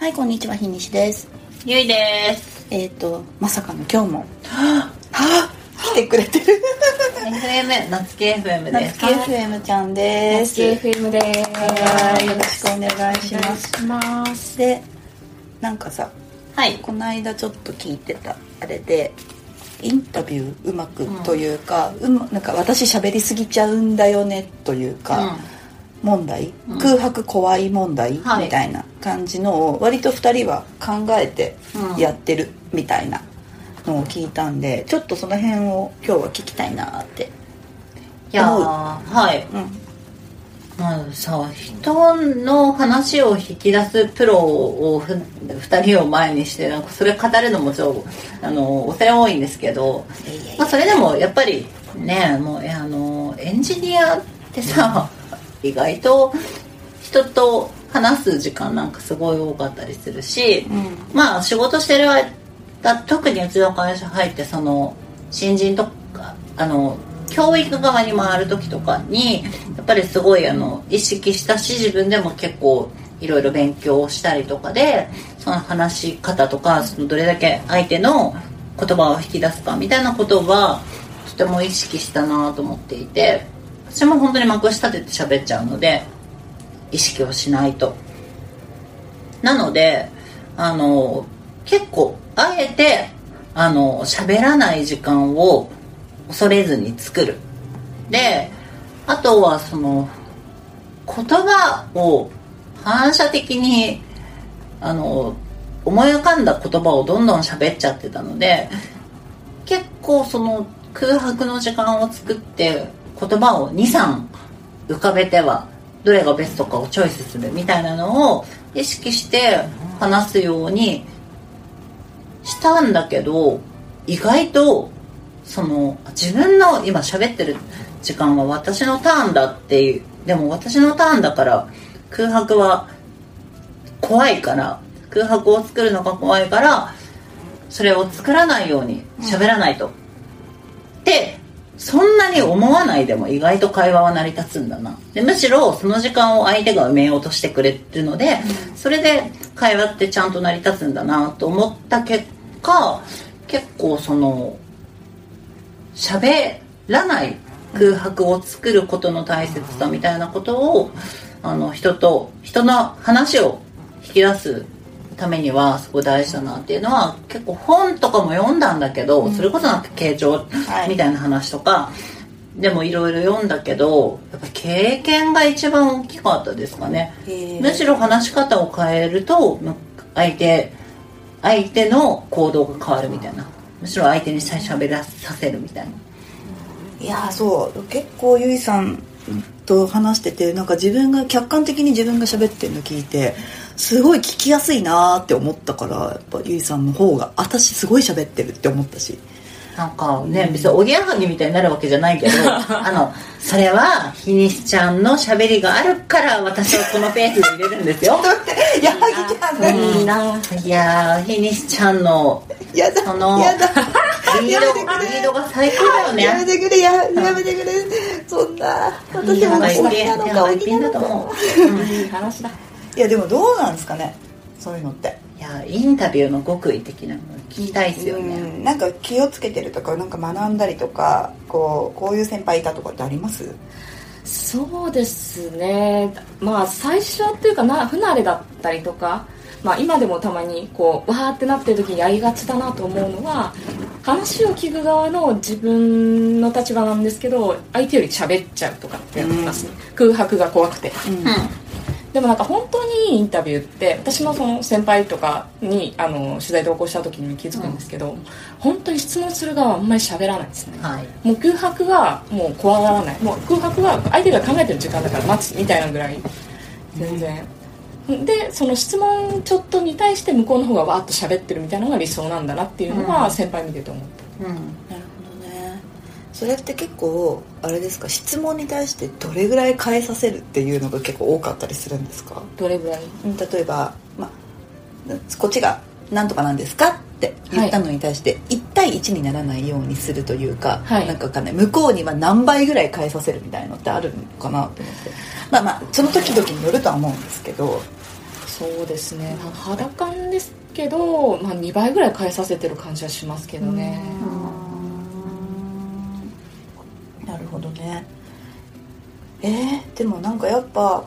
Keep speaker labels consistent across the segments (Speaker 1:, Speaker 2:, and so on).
Speaker 1: はい、こんにちは、日西です。
Speaker 2: ゆいです
Speaker 1: えっ、と、まさかの今日も、は あ、来てくれてる。
Speaker 2: FM 夏木 FM で
Speaker 1: 夏
Speaker 2: す
Speaker 1: 木 FM ちゃんです。
Speaker 3: FM です。
Speaker 1: はい、よろしくお願いします。
Speaker 3: します。
Speaker 1: で、なんかさ、
Speaker 2: はい
Speaker 1: この間ちょっと聞いてたあれで、インタビューうまくというか、うまなんか私喋りすぎちゃうんだよねというか、問題、
Speaker 2: うん。
Speaker 1: 空白怖い問題、
Speaker 2: はい。
Speaker 1: みたいな感じのを割と2人は考えてやってるみたいなのを聞いたんでちょっとその辺を今日は聞きたいなって
Speaker 2: いやはい。
Speaker 1: うん。
Speaker 2: まあさ人の話を引き出すプロをふ2人を前にしてなんかそれ語るのもちょあのお世話多いんですけど、まあ、それでもやっぱりねもうえあのエンジニアってさ意外と人と話す時間なんかすごい多かったりするし、
Speaker 1: うん。
Speaker 2: まあ仕事してる間特にうちの会社入ってその新人とかあの教育側に回る時とかにやっぱりすごいあの意識したし自分でも結構いろいろ勉強したりとかでその話し方とかそのどれだけ相手の言葉を引き出すかみたいなことはとても意識したなと思っていて私も本当にまくし立てて喋っちゃうので意識をしないと。なのであの結構あえてあの喋らない時間を恐れずに作る。であとはその言葉を反射的にあの思い浮かんだ言葉をどんどん喋っちゃってたので結構その空白の時間を作って言葉を23浮かべてはどれがベストかをチョイスするみたいなのを意識して話すようにしたんだけど意外とその自分の今喋ってる時間は私のターンだっていうでも私のターンだから空白は怖いから空白を作るのが怖いからそれを作らないように喋らないと、ってそんなに思わないでも意外と会話は成り立つんだな。でむしろその時間を相手が埋めようとしてくれるので、それで会話ってちゃんと成り立つんだなと思った結果結構その喋らない空白を作ることの大切さみたいなことをあの人と人の話を引き出すためにはすごい大事だなっていうのは結構本とかも読んだんだけど、それこそなんか傾聴
Speaker 1: はい。
Speaker 2: みたいな話とか、でもいろいろ読んだけどやっぱ経験が一番大きかったですかね。むしろ話し方を変えるとむ相手相手の行動が変わるみたいな。むしろ相手に最初喋らさせるみたいな。い
Speaker 1: やーそう。結構ゆいさんと話しててなんか自分が客観的に自分が喋ってるの聞いてすごい聞きやすいなーって思ったからやっぱゆいさんの方が私すごい喋ってるって思ったし。
Speaker 2: なんかね、別におぎやはぎみたいになるわけじゃないけど あのそれは日西ちゃんの喋りがあるから私はこのペースで入れるんですよ。
Speaker 1: 矢 作ちゃんね
Speaker 3: いいな。
Speaker 2: いやー日西ちゃんの
Speaker 1: やだ
Speaker 2: その
Speaker 1: やだ。
Speaker 2: リードリードが最高だよね。
Speaker 1: やめてくれややめてくれ。そんな私も
Speaker 2: いい
Speaker 1: 鬼なのか鬼
Speaker 2: 一品
Speaker 1: なのか。
Speaker 3: いい話だ。
Speaker 1: いやでもどうなんですかね？そういうのって。
Speaker 2: いやインタビューの極意的なの聞きたいですよ
Speaker 1: う
Speaker 2: ね
Speaker 1: ん。なんか気をつけてるとかなんか学んだりとかこうこういう先輩いたとかってあります？
Speaker 3: そうですね。まあ最初っていうかな不慣れだったりとか、まあ今でもたまにこうわーってなってる時にやりがちだなと思うのは、話を聞く側の自分の立場なんですけど、相手より喋っちゃうとかってありますね。空白が怖くて。
Speaker 1: うん
Speaker 3: でもなんか本当にいいインタビューって私もその先輩とかにあの取材同行した時に気づくんですけど、本当に質問する側はあんまり喋らないですね。
Speaker 2: はい。
Speaker 3: もう空白はもう怖がらない。もう空白は相手が考えてる時間だから待つみたいなぐらい。全然。でその質問ちょっとに対して向こうの方がわーっと喋ってるみたいなのが理想なんだなっていうのは
Speaker 2: うん。
Speaker 3: 先輩見てて思った、
Speaker 2: うん
Speaker 1: それって結構あれですか質問に対してどれぐらい変えさせるっていうのが結構多かったりするんですか？
Speaker 3: どれぐらい？
Speaker 1: うん例えば、まあ、こっちが「なんとかなんですか?」って言ったのに対して1対1にならないようにするというか、
Speaker 3: はい。
Speaker 1: なんかわかんない。向こうには何倍ぐらい変えさせるみたいのってあるのかなと思って。まあまあその時々によるとは思うんですけど。
Speaker 3: そうですね。肌感ですけど、まあ、2倍ぐらい変えさせてる感じはしますけどね。
Speaker 1: なるほどね。えー、でもなんかやっぱ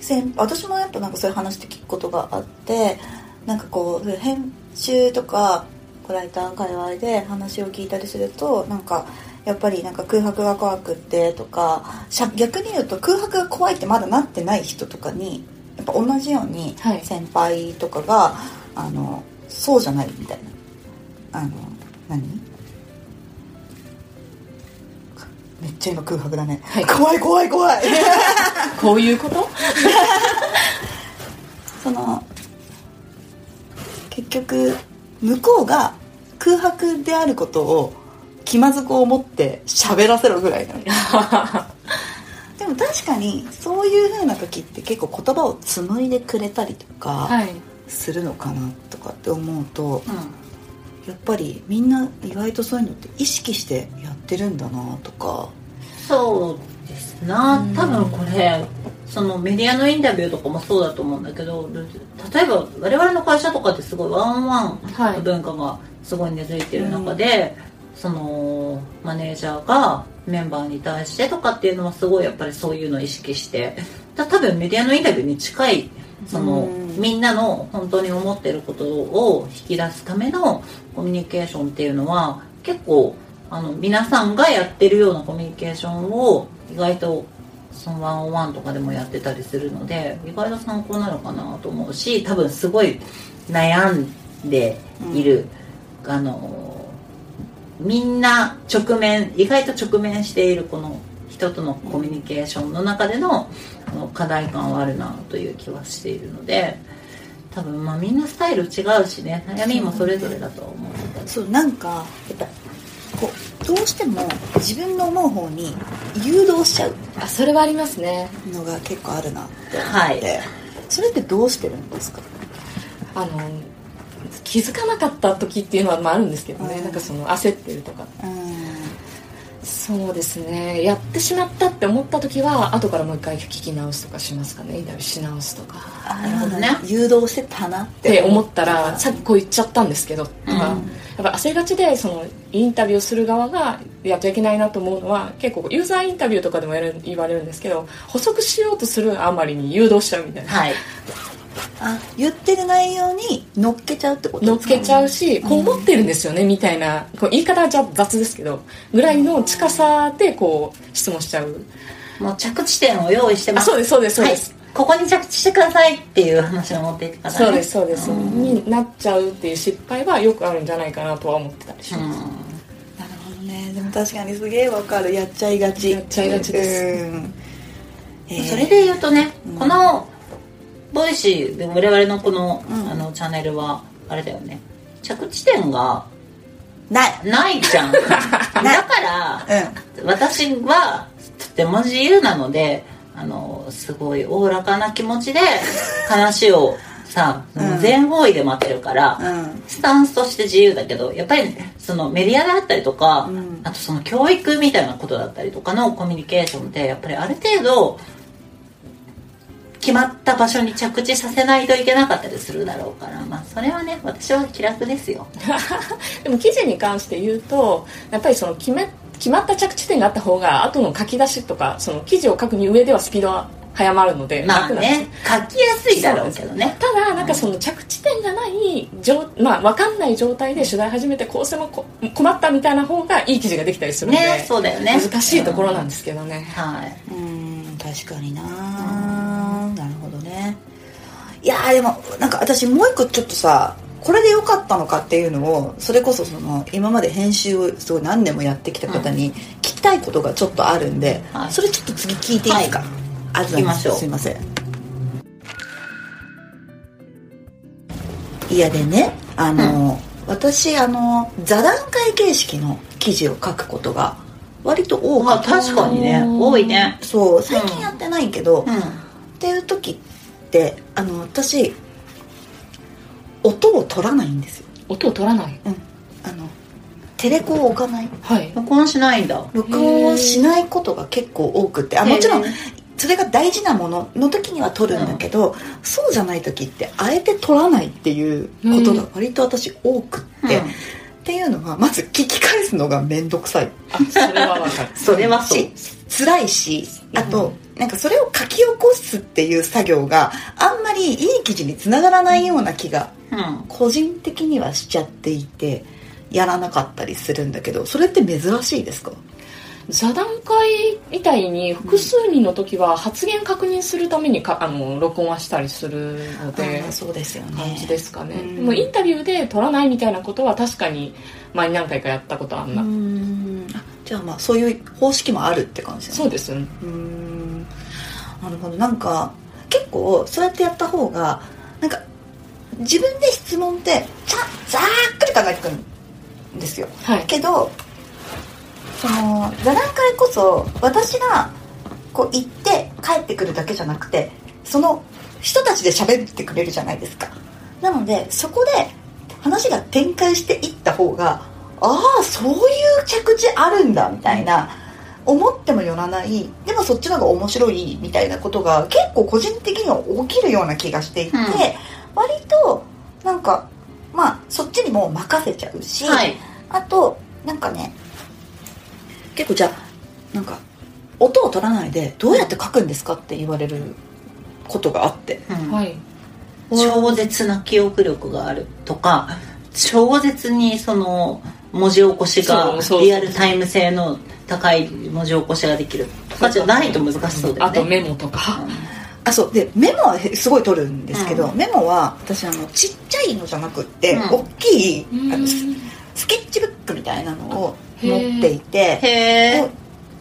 Speaker 1: 先私もやっぱなんかそういう話って聞くことがあってなんかこう編集とかライター界隈で話を聞いたりするとなんかやっぱりなんか空白が怖くってとか逆に言うと空白が怖いってまだなってない人とかにやっぱ同じように先輩とかが、はい、あのそうじゃないみたいな。あの何？めっちゃ今空白だね、はい、怖い怖い怖い。
Speaker 3: こういうこと？
Speaker 1: その結局向こうが空白であることを気まずく思って喋らせろぐらいなの でも確かにそういう風な時って結構言葉を紡いでくれたりとかするのかなとかって思うと、はいやっぱりみんな意外とそういうのって意識してやってるんだなとか。
Speaker 2: そうですな。多分これそのメディアのインタビューとかもそうだと思うんだけど例えば我々の会社とかってすごいワンワンの文化がすごい根付いてる中で、はい、そのマネージャーがメンバーに対してとかっていうのはすごいやっぱりそういうのを意識して。多分メディアのインタビューに近いそのみんなの本当に思ってることを引き出すためのコミュニケーションっていうのは結構あの皆さんがやってるようなコミュニケーションを意外とそのワンオンワンとかでもやってたりするので意外と参考なのかなと思うし多分すごい悩んでいる、うん、あのみんな直面意外と直面しているこの人とのコミュニケーションの中でのあの課題感はあるなという気はしているので多分まあみんなスタイル違うしね悩みもそれぞれだと思
Speaker 1: うそうなんかやっぱこうどうしても自分の思う方に誘導しちゃう。
Speaker 3: あそれはありますね。
Speaker 1: のが結構あるなって思って、はい、それってどうしてるんですか？
Speaker 3: あの気づかなかった時っていうのはまああるんですけどね、うん、なんかその焦ってるとか、うん、そうですね。やってしまったって思った時は後からもう一回聞き直すとかしますかね。インタビューし直すとか。
Speaker 1: なるほどね。誘導してたな
Speaker 3: って。思ったらさっきこう言っちゃったんですけどとか、うん。やっぱ焦りがちでそのインタビューする側がやっちゃいけないなと思うのは結構ユーザーインタビューとかでもやる言われるんですけど補足しようとするあまりに誘導しちゃうみたいな、はい、
Speaker 1: あ言ってる内容に乗っけちゃうってこと？
Speaker 3: 乗っけちゃうし、こう思ってるんですよね、みたいなこう言い方はじゃ雑ですけどぐらいの近さでこう質問しちゃう。
Speaker 2: もう着地点を用意してます。
Speaker 3: そうですそうですそうです、
Speaker 2: はい。ここに着地してくださいっていう話を持っていくから、ね、
Speaker 3: そうですそうです、になっちゃうっていう失敗はよくあるんじゃないかなとは思ってたりします、なる
Speaker 1: ほどね。でも確かにすげえわかる。やっちゃいがち。
Speaker 3: やっちゃいがちです、
Speaker 2: えー、それで言うとね、うん、この Voicy で我々のこの,、あのチャンネルはあれだよね。着地点が
Speaker 1: ない。
Speaker 2: ないじゃん。だから、うん、私はとても自由なのであのすごいおおらかな気持ちで 話をさ、全方位で待ってるから、うん、スタンスとして自由だけどやっぱり、そのメディアだったりとか、うん、あとその教育みたいなことだったりとかのコミュニケーションってやっぱりある程度決まった場所に着地させないといけなかったりするだろうから。まあそれはね私は気楽ですよ。
Speaker 3: でも記事に関して言うとやっぱりその決め決まった着地点があった方が後の書き出しとかその記事を書くに上ではスピードは早まるので
Speaker 2: まあね書きやすいだろうけどね。
Speaker 3: ただなんかその着地点がないまあ、分かんない状態で取材始めてこうしても困ったみたいな方がいい記事ができたりするので、
Speaker 2: ね、そうだよね。
Speaker 3: 難しいところなんですけどね、
Speaker 2: うん、はい。
Speaker 1: うん確かにななるほどね。いやでもなんか私もう一個ちょっとさこれで良かったのかっていうのをそれこそその今まで編集をすごい何年もやってきた方に聞きたいことがちょっとあるんで、はい、それちょっと次聞いていいですか、はい、ありがとうございますすいません。いやでねあの、うん、私あの座談会形式の記事を書くことが割と多かった
Speaker 2: 確かにね。多いね。
Speaker 1: そう最近やってないけど、うん、っていう時ってあの私音を取らないんですよ。
Speaker 3: 音を取らない？
Speaker 1: うん。あのテレコを置かない。
Speaker 2: はい。録音しないんだ。
Speaker 1: 録音をしないことが結構多くて。あもちろんそれが大事なものの時には取るんだけど、そうじゃない時ってあえて取らないっていうことが割と私多くって、
Speaker 2: うん。
Speaker 1: っていうのはまず聞き返すのが面倒くさい。
Speaker 3: あそれはわかる。
Speaker 2: それはそう。
Speaker 1: し辛いしあと、なんかそれを書き起こすっていう作業があんまりいい記事につながらないような気が
Speaker 2: うん。
Speaker 1: 個人的にはしちゃっていてやらなかったりするんだけどそれって珍しいですか？
Speaker 3: 座談会みたいに複数人の時は発言確認するためにかあの録音はしたりするので
Speaker 1: そうですよね。
Speaker 3: 感じですかね、
Speaker 1: うん。
Speaker 3: もうインタビューで取らないみたいなことは確かに前に何回かやったことあん
Speaker 1: う
Speaker 3: な、
Speaker 1: じゃあまあそういう方式もあるって感じ
Speaker 3: そうですね。
Speaker 1: うーん。なるほど。なんか結構そうやってやった方がなんか自分で質問ってちゃざーっくり考えてくるんですよ。
Speaker 3: はい。
Speaker 1: けどその座談会こそ私がこう行って帰ってくるだけじゃなくてその人たちで喋ってくれるじゃないですか。なのでそこで話が展開していった方がああそういう着地あるんだみたいな。思ってもよらない。でもそっちの方が面白いみたいなことが結構個人的には起きるような気がしていて、
Speaker 2: うん。
Speaker 1: 割となんかまあそっちにも任せちゃうし、
Speaker 2: はい。
Speaker 1: あとなんかね結構じゃあなんか音を取らないでどうやって書くんですかって言われることがあって。
Speaker 2: うん。
Speaker 3: はい。
Speaker 2: 超絶な記憶力があるとか超絶にその文字起こしがリアルタイム性の高い文字起こしができる。とかじゃないと難しそうだよね。
Speaker 3: あとメモとか、
Speaker 1: あそう。でメモはすごい取るんですけど、
Speaker 2: うん。
Speaker 1: メモは私あのちっちゃいのじゃなくって、
Speaker 2: うん。
Speaker 1: 大きいあのスケッチブックみたいなのを持っていて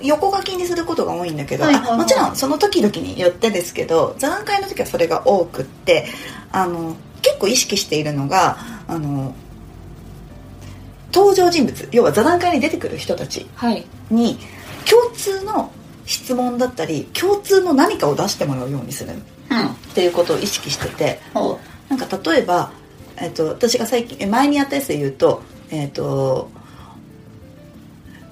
Speaker 1: 横書きにすることが多いんだけど、
Speaker 2: はいはいはい。
Speaker 1: あもちろんその時々によってですけど座談会の時はそれが多くってあの結構意識しているのがあの登場人物要は座談会に出てくる人たち
Speaker 3: はい。
Speaker 1: に共通の質問だったり共通の何かを出してもらうようにする
Speaker 2: うん。
Speaker 1: っていうことを意識してて
Speaker 2: ほ
Speaker 1: なんか例えば、えっと私が最近え前にやったやつで言うと,、えっと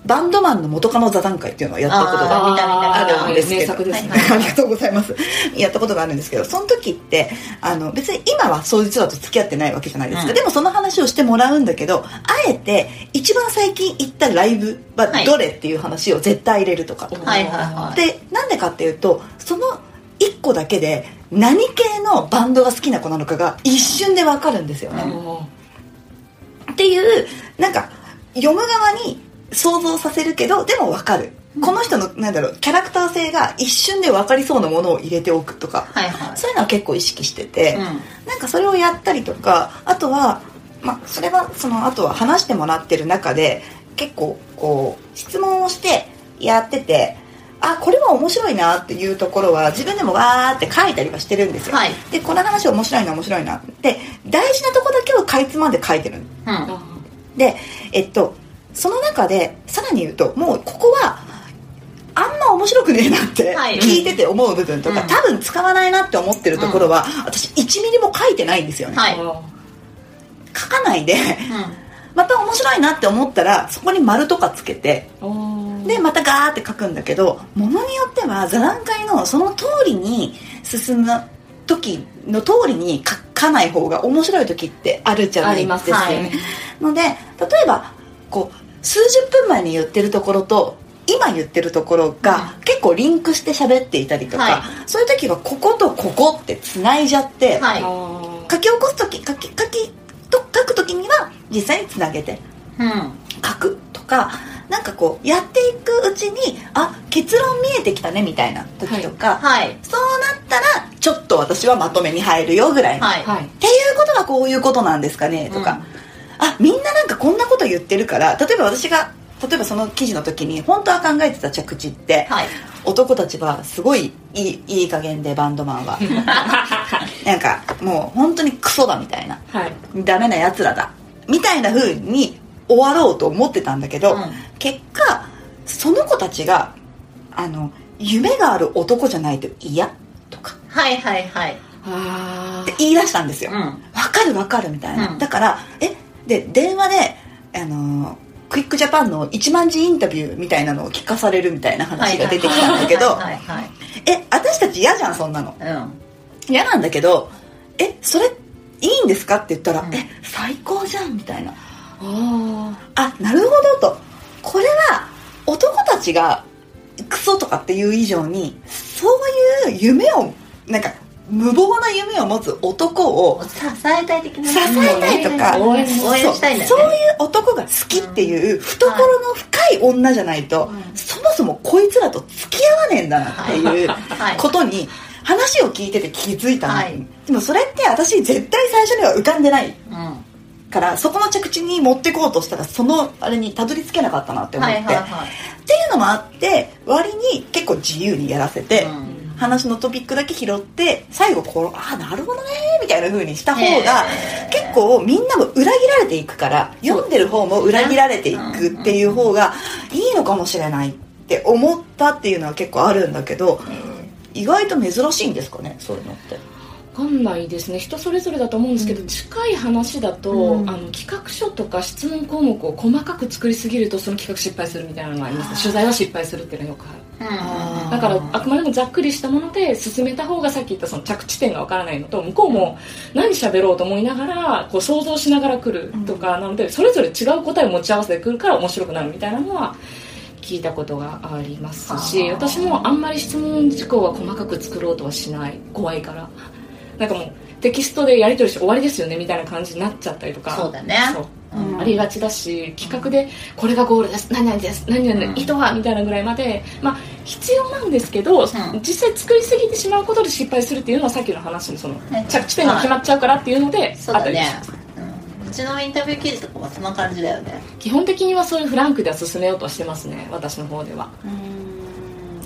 Speaker 1: バンドマンの元カノ座談会っていうのをやったことが
Speaker 2: あ
Speaker 1: るんですけど。
Speaker 3: 名作ですね
Speaker 1: はい。ありがとうございます。やったことがあるんですけどその時ってあの別に今はそういう人だと付き合ってないわけじゃないですか、
Speaker 2: うん。
Speaker 1: でもその話をしてもらうんだけどあえて一番最近行ったライブは
Speaker 2: はい。
Speaker 1: どれっていう話を絶対入れるとか、
Speaker 2: うはい
Speaker 1: でなんでかっていうとその1個だけで何系のバンドが好きな子なのかが一瞬で分かるんですよね、っていうなんか読む側に想像させるけどでも分かる、この人のなんだろうキャラクター性が一瞬で分かりそうなものを入れておくとか、
Speaker 2: はいはい。
Speaker 1: そういうのは結構意識してて、
Speaker 2: うん。
Speaker 1: なんかそれをやったりとかあとはまあそれはそのあとは話してもらってる中で結構こう質問をしてやっててあこれは面白いなっていうところは自分でもわーって書いたりはしてるんですよ、
Speaker 2: はい。
Speaker 1: でこの話面白いな面白いなで大事なとこだけをかいつまんで書いてる
Speaker 2: うん。
Speaker 1: でえっとその中でさらに言うともうここはあんま面白くねえなって
Speaker 2: はい。
Speaker 1: 聞いてて思う部分とか、
Speaker 2: うん。
Speaker 1: 多分使わないなって思ってるところは、私1ミリも書いてないんですよね、
Speaker 2: はい。
Speaker 1: 書かないで
Speaker 2: う
Speaker 1: また面白いなって思ったらそこに丸とかつけて
Speaker 3: うん
Speaker 1: でまたガーって書くんだけどものによっては座談会のその通りに進む時の通りに書かない方が面白い時ってあるじゃないですか、ね
Speaker 2: ます。
Speaker 1: ので例えばこう数十分前に言ってるところと今言ってるところが結構リンクして喋っていたりとか、
Speaker 2: はい。
Speaker 1: そういう時はこことここってつないじゃって、
Speaker 2: んはい。
Speaker 3: あ
Speaker 1: 書き起こす時書き書きと書く時には実際につなげて
Speaker 2: うん。
Speaker 1: 書くとかなんかこうやっていくうちにあ結論見えてきたねみたいな時とか、
Speaker 2: はい。
Speaker 1: そうなったらちょっと私はまとめに入るよぐらいの、
Speaker 2: はい。
Speaker 1: っていうことはこういうことなんですかねとか、あみんななんかこんなこと言ってるから例えば私が例えばその記事の時に本当は考えてた着地って、
Speaker 2: はい。
Speaker 1: 男たちはすごいいいいい加減でバンドマンは。なんかもう本当にクソだみたいな。
Speaker 3: はい。
Speaker 1: ダメなやつらだ。みたいな風に終わろうと思ってたんだけど、
Speaker 2: うん。
Speaker 1: 結果その子たちがあの夢がある男じゃないと嫌？とか。
Speaker 2: はいはいはい。
Speaker 3: あ
Speaker 1: って言い出したんですよ、
Speaker 2: うん。
Speaker 1: わかるわかるみたいな、
Speaker 2: うん。
Speaker 1: だからえで電話であのクイックジャパンの1万字インタビューみたいなのを聞かされるみたいな話が出てきたんだけどえ私たち嫌じゃんそんなの。
Speaker 2: はいうん。
Speaker 1: 嫌なんだけどえそれいいんですかって言ったら、
Speaker 2: うん。
Speaker 1: え最高じゃんみたいな。
Speaker 3: あ
Speaker 1: あなるほどと。これは男たちがクソとかっていう以上にそういう夢をなんか無謀な夢を持つ男を
Speaker 2: 支えたい的な
Speaker 1: 支えたいとか。
Speaker 3: 応援
Speaker 2: したいんだよね。
Speaker 1: そうそういう男が好きっていう懐の深い女じゃないと、
Speaker 2: うん。
Speaker 1: そもそもこいつらと付き合わねえんだなっていう
Speaker 2: はい。
Speaker 1: ことに話を聞いてて気づいたの、
Speaker 2: はい。
Speaker 1: でもそれって私絶対最初には浮かんでない
Speaker 2: うん。
Speaker 1: からそこの着地に持ってこうとしたらそのあれにたどり着けなかったなって思って、っていうのもあって割に結構自由にやらせて、
Speaker 2: うん
Speaker 1: 話のトピックだけ拾って最後こうああなるほどねみたいな風にした方が結構みんなも裏切られていくから読んでる方も裏切られていくっていう方がいいのかもしれないって思ったっていうのは結構あるんだけど意外と珍しいんですかねそういうのって。
Speaker 3: 分かんないですね。人それぞれだと思うんですけど、近い話だと、
Speaker 1: うん。
Speaker 3: あの企画書とか質問項目を細かく作りすぎるとその企画失敗するみたいなのがあります。取材は失敗するっていうのはよくある
Speaker 2: うん。
Speaker 3: だからあくまでもざっくりしたもので進めた方がさっき言ったその着地点がわからないのと向こうも何喋ろうと思いながらこう想像しながら来るとかなのでそれぞれ違う答えを持ち合わせてくるから面白くなるみたいなのは聞いたことがありますし
Speaker 2: はあ
Speaker 3: 私もあんまり質問事項は細かく作ろうとはしない。怖いからなんかもうテキストでやり取りして終わりですよねみたいな感じになっちゃったりとか。
Speaker 2: そうだね。
Speaker 3: そう。
Speaker 1: うん。
Speaker 3: ありがちだし企画でこれがゴールです。何々です。何々
Speaker 2: うん。
Speaker 3: の意図はみたいなぐらいまで、まあ、必要なんですけど、
Speaker 2: ん。
Speaker 3: 実際作りすぎてしまうことで失敗するっていうのはさっきの話のその
Speaker 2: ね。
Speaker 3: 着地点が決まっちゃうからっていうので、あったりし
Speaker 2: ね。
Speaker 3: ます
Speaker 2: うん。うちのインタビュー記事とかもそんな感じだよね。
Speaker 3: 基本的にはそういうフランクでは進めようとはしてますね私の方では。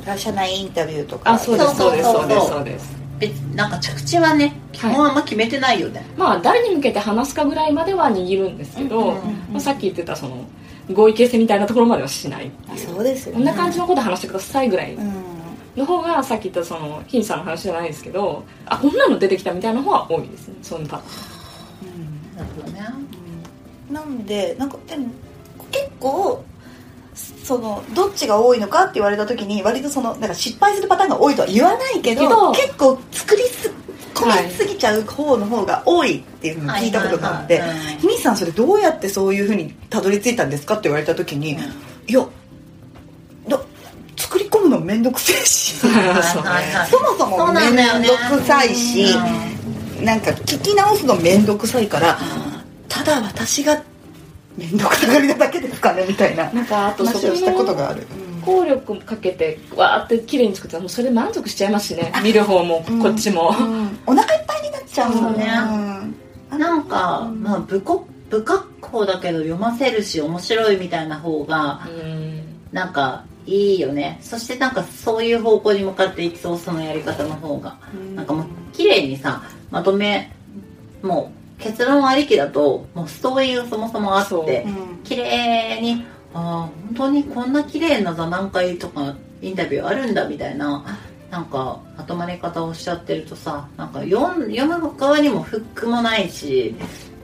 Speaker 1: 会社内インタビューとか。
Speaker 3: あそうですそうです
Speaker 2: そう
Speaker 3: ですそうです
Speaker 2: 別なんか着地はね基本あんま決めてないよね、
Speaker 3: まあ誰に向けて話すかぐらいまでは握るんですけど、
Speaker 2: うんうん
Speaker 3: まあ、さっき言ってたその合意形成みたいなところまではしない
Speaker 1: あそうですよ
Speaker 3: こんな感じのこと話してくださいぐらい
Speaker 1: うん
Speaker 3: の方がさっき言ったそのヒンさんの話じゃないですけどあこんなの出てきたみたいな方は多いです。ねそういうパターン。
Speaker 2: なるほどね。
Speaker 1: なんでなんかでも結構そのどっちが多いのかって言われた時に割とそのなんか失敗するパターンが多いとは言わないけど結構作りす込みすぎちゃう方の方が多いっていうのを聞いたことがあって
Speaker 2: はいはい。はいうん「
Speaker 1: ひみさんそれどうやってそういうふうにたどり着いたんですか?」って言われた時に「いやだ作り込むのめんどくせえし
Speaker 3: そ
Speaker 1: もそもめんどくさいし
Speaker 2: う
Speaker 1: なんか聞き直すのめんどくさいからただ私がめんどくさがりなだけですかねみたいな。
Speaker 3: なんかあと
Speaker 1: 話をしたことがある、
Speaker 3: 効力かけてわーって綺麗に作った。らもうそれで満足しちゃいますしね。見る方も
Speaker 1: うん。
Speaker 3: こっちも、
Speaker 1: うん。お腹いっぱいになっちゃう。もんね。
Speaker 2: ん。なんか、まあ、不こ不格好だけど読ませるし面白いみたいな方が
Speaker 3: うん。
Speaker 2: なんかいいよね。そしてなんかそういう方向に向かっていきそうそのやり方の方が。
Speaker 1: うん。
Speaker 2: なんかもう綺麗にさまとめもう結論ありきだともうストーリーがそもそもあっ
Speaker 3: そう。
Speaker 2: て
Speaker 1: うん
Speaker 2: 綺麗にああ本当にこんな綺麗な座談会とかインタビューあるんだみたいななんかまとまり方をしちゃってるとさなんか読ん読む側にもフックもないし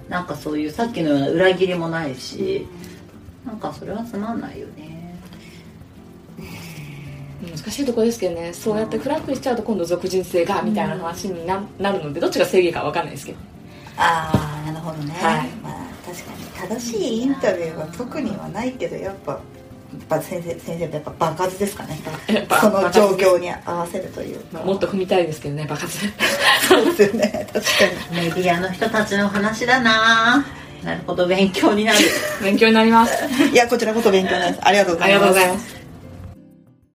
Speaker 2: なんかそういうさっきのような裏切りもないしなんかそれはつまんないよね。
Speaker 3: 難しいところですけどね。そうやってフランクにしちゃうと今度俗人性がみたいな話にななるのでどっちが正義か分かんないですけど
Speaker 1: ああなるほどね、
Speaker 3: はい。
Speaker 1: まあ確かに正しいインタビューは特にはないけどやっぱやっぱ先生先生ってやっぱ爆発ですかね。
Speaker 3: やっぱ
Speaker 1: その状況に合わせるというか、
Speaker 3: まあもっと踏みたいですけどね爆発
Speaker 1: そうですよね。確かに。
Speaker 2: メディアの人たちの話だな。なるほど勉強になる。
Speaker 3: 勉強になります。
Speaker 1: いやこちらこそ勉強になります。ありがとうご
Speaker 3: あり
Speaker 1: ざいます。
Speaker 3: がとうございます